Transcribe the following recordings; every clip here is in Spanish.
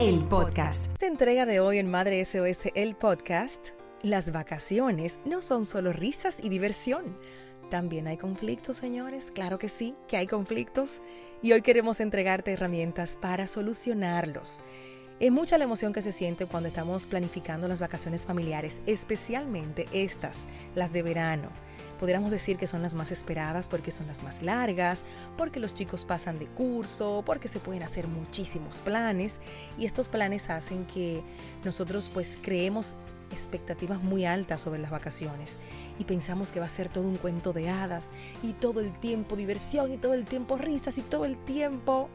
el podcast. Esta entrega de hoy en Madre SOS, el podcast, las vacaciones no son solo risas y diversión. También hay conflictos, señores. Claro que sí, que hay conflictos. Y hoy queremos entregarte herramientas para solucionarlos. Es mucha la emoción que se siente cuando estamos planificando las vacaciones familiares, especialmente estas, las de verano Podríamos decir que son las más esperadas porque son las más largas, porque los chicos pasan de curso, porque se pueden hacer muchísimos planes. Y estos planes hacen que nosotros pues creemos expectativas muy altas sobre las vacaciones. Y pensamos que va a ser todo un cuento de hadas y todo el tiempo diversión y todo el tiempo risas y todo el tiempo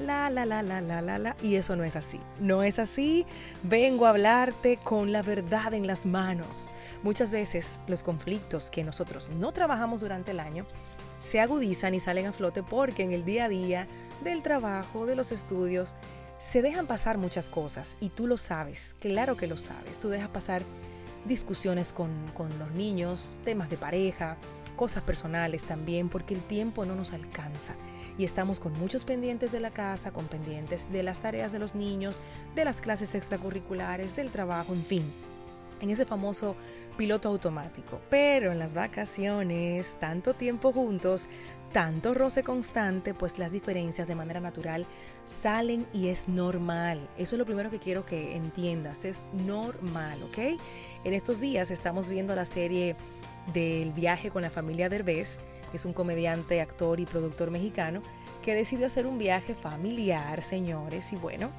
la, la, la, la, la, la, la. Y eso no es así. No es así. Vengo a hablarte con la verdad en las manos. Muchas veces los conflictos que nosotros no trabajamos durante el año se agudizan y salen a flote porque en el día a día del trabajo, de los estudios, se dejan pasar muchas cosas y tú lo sabes, claro que lo sabes. Tú dejas pasar discusiones con, con los niños, temas de pareja, cosas personales también, porque el tiempo no nos alcanza y estamos con muchos pendientes de la casa, con pendientes de las tareas de los niños, de las clases extracurriculares, del trabajo, en fin, en ese famoso piloto automático. Pero en las vacaciones, tanto tiempo juntos, tanto roce constante, pues las diferencias de manera natural salen y es normal. Eso es lo primero que quiero que entiendas, es normal, ¿ok? En estos días estamos viendo la serie del viaje con la familia Derbez es un comediante, actor y productor mexicano que decidió hacer un viaje familiar, señores, y bueno,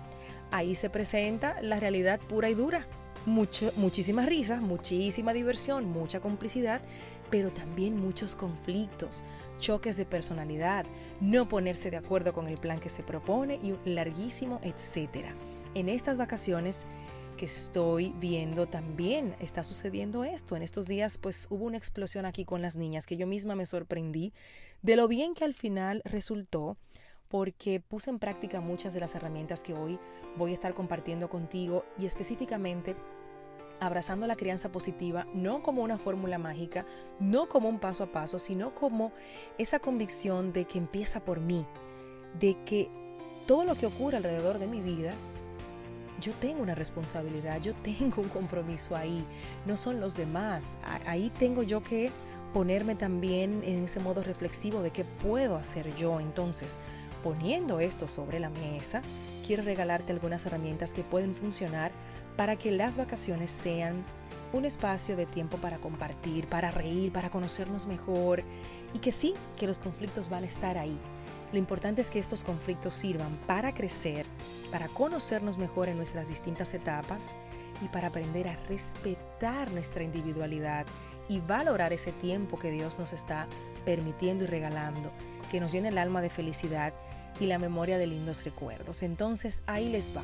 ahí se presenta la realidad pura y dura. Mucho, muchísimas risas, muchísima diversión, mucha complicidad, pero también muchos conflictos, choques de personalidad, no ponerse de acuerdo con el plan que se propone y un larguísimo etcétera. En estas vacaciones que estoy viendo también está sucediendo esto. En estos días pues hubo una explosión aquí con las niñas que yo misma me sorprendí de lo bien que al final resultó porque puse en práctica muchas de las herramientas que hoy voy a estar compartiendo contigo y específicamente abrazando la crianza positiva no como una fórmula mágica, no como un paso a paso, sino como esa convicción de que empieza por mí, de que todo lo que ocurre alrededor de mi vida yo tengo una responsabilidad, yo tengo un compromiso ahí, no son los demás. Ahí tengo yo que ponerme también en ese modo reflexivo de qué puedo hacer yo. Entonces, poniendo esto sobre la mesa, quiero regalarte algunas herramientas que pueden funcionar para que las vacaciones sean un espacio de tiempo para compartir, para reír, para conocernos mejor y que sí, que los conflictos van a estar ahí, lo importante es que estos conflictos sirvan para crecer, para conocernos mejor en nuestras distintas etapas y para aprender a respetar nuestra individualidad y valorar ese tiempo que Dios nos está permitiendo y regalando, que nos llene el alma de felicidad y la memoria de lindos recuerdos. Entonces ahí les va.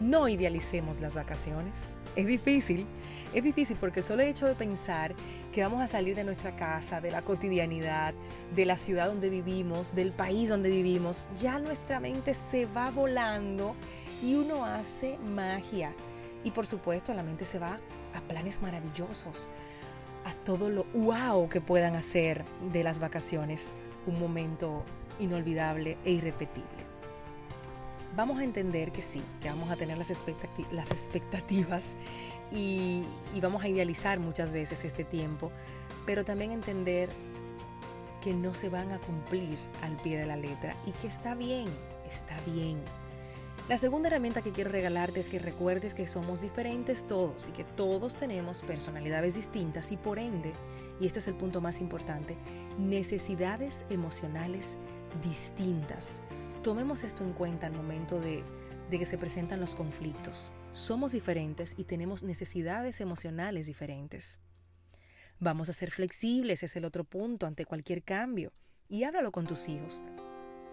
No idealicemos las vacaciones. Es difícil, es difícil porque el solo hecho de pensar que vamos a salir de nuestra casa, de la cotidianidad, de la ciudad donde vivimos, del país donde vivimos, ya nuestra mente se va volando y uno hace magia. Y por supuesto la mente se va a planes maravillosos, a todo lo wow que puedan hacer de las vacaciones un momento inolvidable e irrepetible vamos a entender que sí, que vamos a tener las, expectativas y, y vamos a idealizar muchas veces este tiempo, pero también entender que no se van a cumplir al pie de la letra y que está bien, está bien. La segunda herramienta que quiero regalarte es que recuerdes que somos diferentes todos y que todos tenemos personalidades distintas y por ende, y este es el punto más importante, necesidades emocionales distintas. Tomemos esto en cuenta al momento de, que se presentan los conflictos. Somos diferentes y tenemos necesidades emocionales diferentes. Vamos a ser flexibles, es el otro punto, ante cualquier cambio. Y háblalo con tus hijos.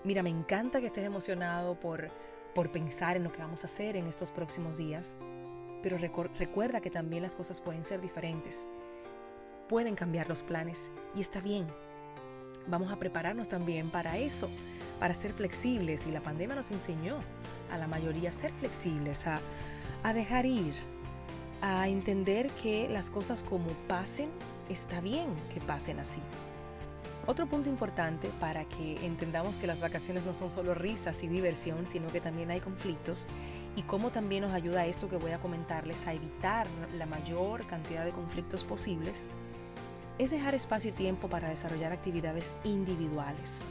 Mira, me encanta que estés emocionado por, por pensar en lo que vamos a hacer en estos próximos días, pero recuerda que también las cosas pueden ser diferentes. Pueden cambiar los planes y está bien. Vamos a prepararnos también para eso, para ser flexibles y la pandemia nos enseñó a la mayoría a ser flexibles, a, a dejar ir, a entender que las cosas como pasen, está bien que pasen así. Otro punto importante para que entendamos que las vacaciones no son solo risas y diversión, sino que también hay conflictos y cómo también nos ayuda esto que voy a comentarles a evitar la mayor cantidad de conflictos posibles, es dejar espacio y tiempo para desarrollar actividades individuales.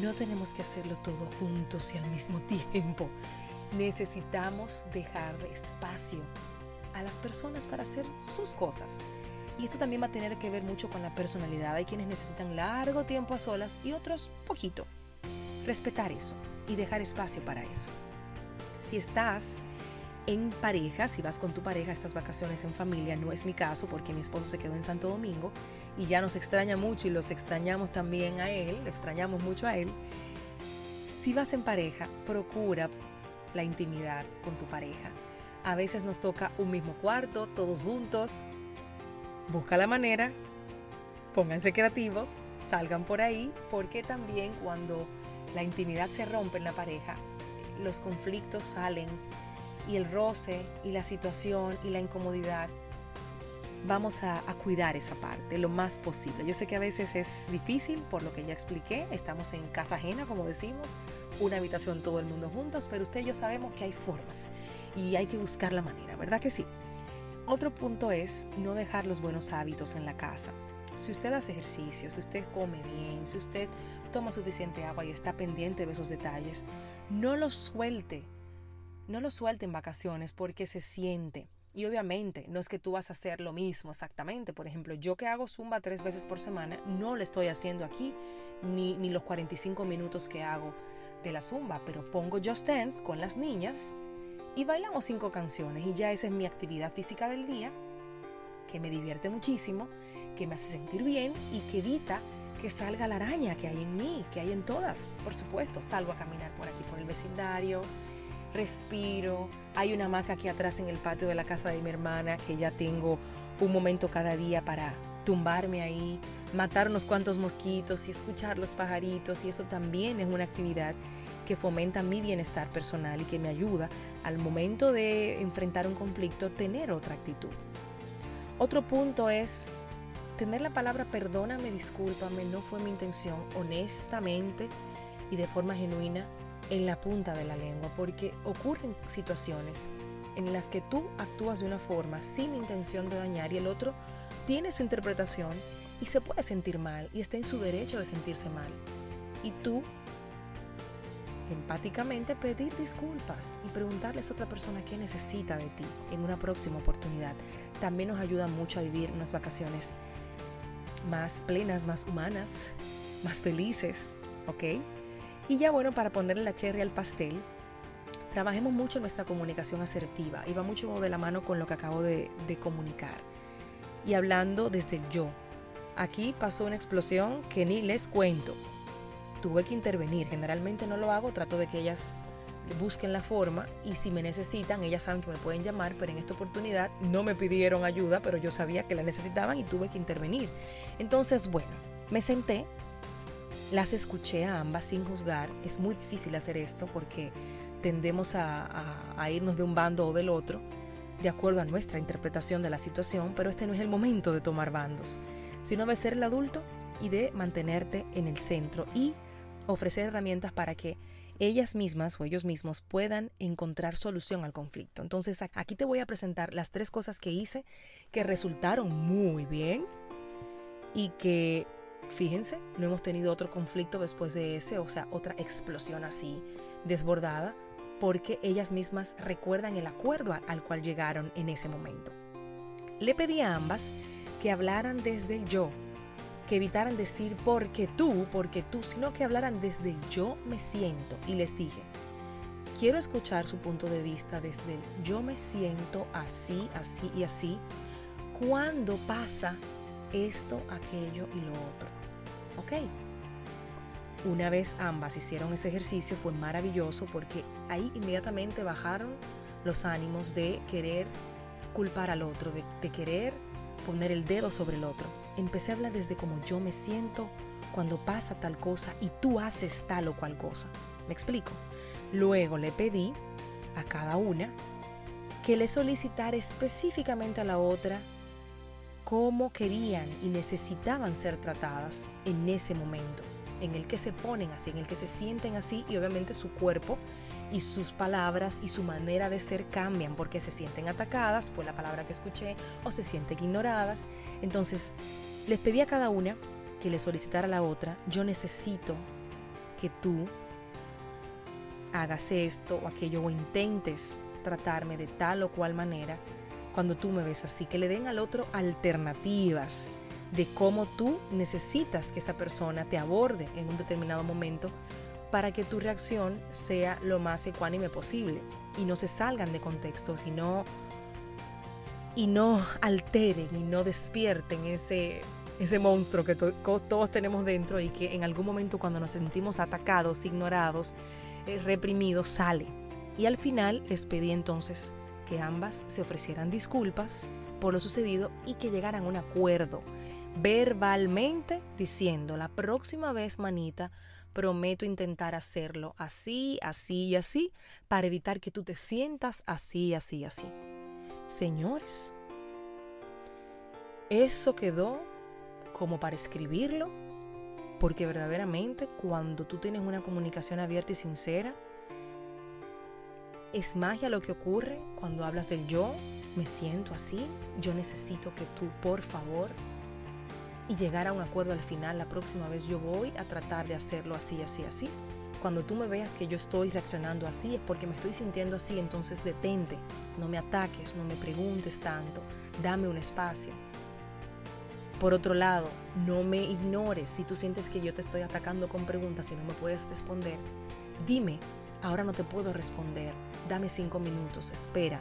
No tenemos que hacerlo todo juntos y al mismo tiempo. Necesitamos dejar espacio a las personas para hacer sus cosas. Y esto también va a tener que ver mucho con la personalidad. Hay quienes necesitan largo tiempo a solas y otros poquito. Respetar eso y dejar espacio para eso. Si estás en pareja, si vas con tu pareja estas vacaciones en familia, no es mi caso porque mi esposo se quedó en Santo Domingo y ya nos extraña mucho y los extrañamos también a él, lo extrañamos mucho a él. Si vas en pareja, procura la intimidad con tu pareja. A veces nos toca un mismo cuarto, todos juntos. Busca la manera, pónganse creativos, salgan por ahí, porque también cuando la intimidad se rompe en la pareja, los conflictos salen y el roce y la situación y la incomodidad, vamos a, cuidar esa parte lo más posible. Yo sé que a veces es difícil, por lo que ya expliqué, estamos en casa ajena, como decimos, una habitación todo el mundo juntos, pero usted y yo sabemos que hay formas y hay que buscar la manera, ¿verdad que sí? Otro punto es no dejar los buenos hábitos en la casa. Si usted hace ejercicio, si usted come bien, si usted toma suficiente agua y está pendiente de esos detalles, no los suelte no lo suelte en vacaciones porque se siente. Y obviamente no es que tú vas a hacer lo mismo exactamente. Por ejemplo, yo que hago zumba tres veces por semana, no lo estoy haciendo aquí, ni, ni los 45 minutos que hago de la zumba, pero pongo Just Dance con las niñas y bailamos cinco canciones y ya esa es mi actividad física del día, que me divierte muchísimo, que me hace sentir bien y que evita que salga la araña que hay en mí, que hay en todas. Por supuesto, salgo a caminar por aquí, por el vecindario, respiro. Hay una hamaca aquí atrás en el patio de la casa de mi hermana que ya tengo un momento cada día para tumbarme ahí, matar unos cuantos mosquitos y escuchar los pajaritos y eso también es una actividad que fomenta mi bienestar personal y que me ayuda al momento de enfrentar un conflicto tener otra actitud. Otro punto es tener la palabra perdóname, discúlpame, no fue mi intención, honestamente y de forma genuina en la punta de la lengua, porque ocurren situaciones en las que tú actúas de una forma sin intención de dañar y el otro tiene su interpretación y se puede sentir mal y está en su derecho de sentirse mal. Y tú, empáticamente, pedir disculpas y preguntarles a otra persona qué necesita de ti en una próxima oportunidad. También nos ayuda mucho a vivir unas vacaciones más plenas, más humanas, más felices, ¿ok? Y ya bueno, para ponerle la cherry al pastel, trabajemos mucho nuestra comunicación asertiva y va mucho de la mano con lo que acabo de, de comunicar. Y hablando desde el yo. Aquí pasó una explosión que ni les cuento. Tuve que intervenir. Generalmente no lo hago, trato de que ellas busquen la forma y si me necesitan, ellas saben que me pueden llamar, pero en esta oportunidad no me pidieron ayuda, pero yo sabía que la necesitaban y tuve que intervenir. Entonces, bueno, me senté, las escuché a ambas sin juzgar. Es muy difícil hacer esto porque tendemos a, irnos de un bando o del otro de acuerdo a nuestra interpretación de la situación, pero este no es el momento de tomar bandos, sino de ser el adulto y de mantenerte en el centro y ofrecer herramientas para que ellas mismas o ellos mismos puedan encontrar solución al conflicto. Entonces aquí te voy a presentar las tres cosas que hice que resultaron muy bien y que Fíjense, no hemos tenido otro conflicto después de ese, o sea, otra explosión así desbordada, porque ellas mismas recuerdan el acuerdo al cual llegaron en ese momento. Le pedí a ambas que hablaran desde el yo, que evitaran decir porque tú, porque tú, sino que hablaran desde el yo me siento. Y les dije, quiero escuchar su punto de vista desde el yo me siento así, así y así, cuando pasa esto, aquello y lo otro. ¿Ok? una vez ambas hicieron ese ejercicio fue maravilloso porque ahí inmediatamente bajaron los ánimos de querer culpar al otro, de, querer poner el dedo sobre el otro. Empecé a hablar desde cómo yo me siento cuando pasa tal cosa y tú haces tal o cual cosa. ¿Me explico? Luego le pedí a cada una que le solicitara específicamente a la otra cómo querían y necesitaban ser tratadas en ese momento, en el que se ponen así, en el que se sienten así y obviamente su cuerpo y sus palabras y su manera de ser cambian porque se sienten atacadas por la palabra que escuché o se sienten ignoradas. Entonces, les pedí a cada una que le solicitara a la otra, yo necesito que tú hagas esto o aquello o intentes tratarme de tal o cual manera cuando tú me ves así, que le den al otro alternativas de cómo tú necesitas que esa persona te aborde en un determinado momento para que tu reacción sea lo más ecuánime posible y no se salgan de contexto, sino y no alteren y no despierten ese ese monstruo que todos tenemos dentro y que en algún momento cuando nos sentimos atacados, ignorados, eh, reprimidos, sale. Y al final les pedí entonces que ambas se ofrecieran disculpas por lo sucedido y que llegaran a un acuerdo verbalmente diciendo, la próxima vez, manita, prometo intentar hacerlo así, así y así, para evitar que tú te sientas así, así, así. Señores, eso quedó como para escribirlo, porque verdaderamente cuando tú tienes una comunicación abierta y sincera, es magia lo que ocurre cuando hablas del yo, me siento así, yo necesito que tú, por favor, y llegar a un acuerdo al final, la próxima vez yo voy a tratar de hacerlo así, así, así. Cuando tú me veas que yo estoy reaccionando así es porque me estoy sintiendo así, entonces detente, no me ataques, no me preguntes tanto, dame un espacio. Por otro lado, no me ignores si tú sientes que yo te estoy atacando con preguntas y no me puedes responder. Dime, ahora no te puedo responder, dame cinco minutos, espera.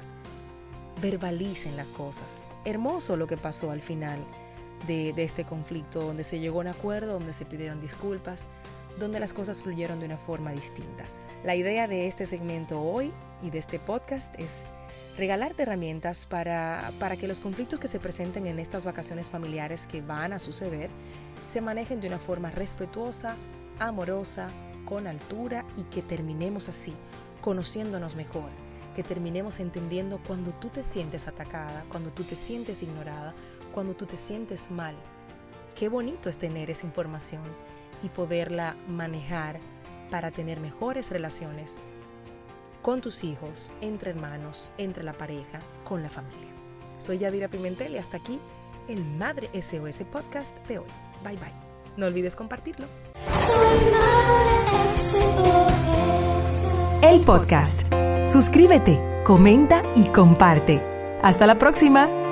Verbalicen las cosas. Hermoso lo que pasó al final de, este conflicto, donde se llegó a un acuerdo, donde se pidieron disculpas, donde las cosas fluyeron de una forma distinta. La idea de este segmento hoy y de este podcast es regalarte herramientas para, para, que los conflictos que se presenten en estas vacaciones familiares que van a suceder se manejen de una forma respetuosa, amorosa, con altura y que terminemos así, conociéndonos mejor, que terminemos entendiendo cuando tú te sientes atacada, cuando tú te sientes ignorada, cuando tú te sientes mal. Qué bonito es tener esa información y poderla manejar para tener mejores relaciones con tus hijos, entre hermanos, entre la pareja, con la familia. Soy Yadira Pimentel y hasta aquí el Madre SOS Podcast de hoy. Bye bye. No olvides compartirlo. El podcast. Suscríbete, comenta y comparte. Hasta la próxima.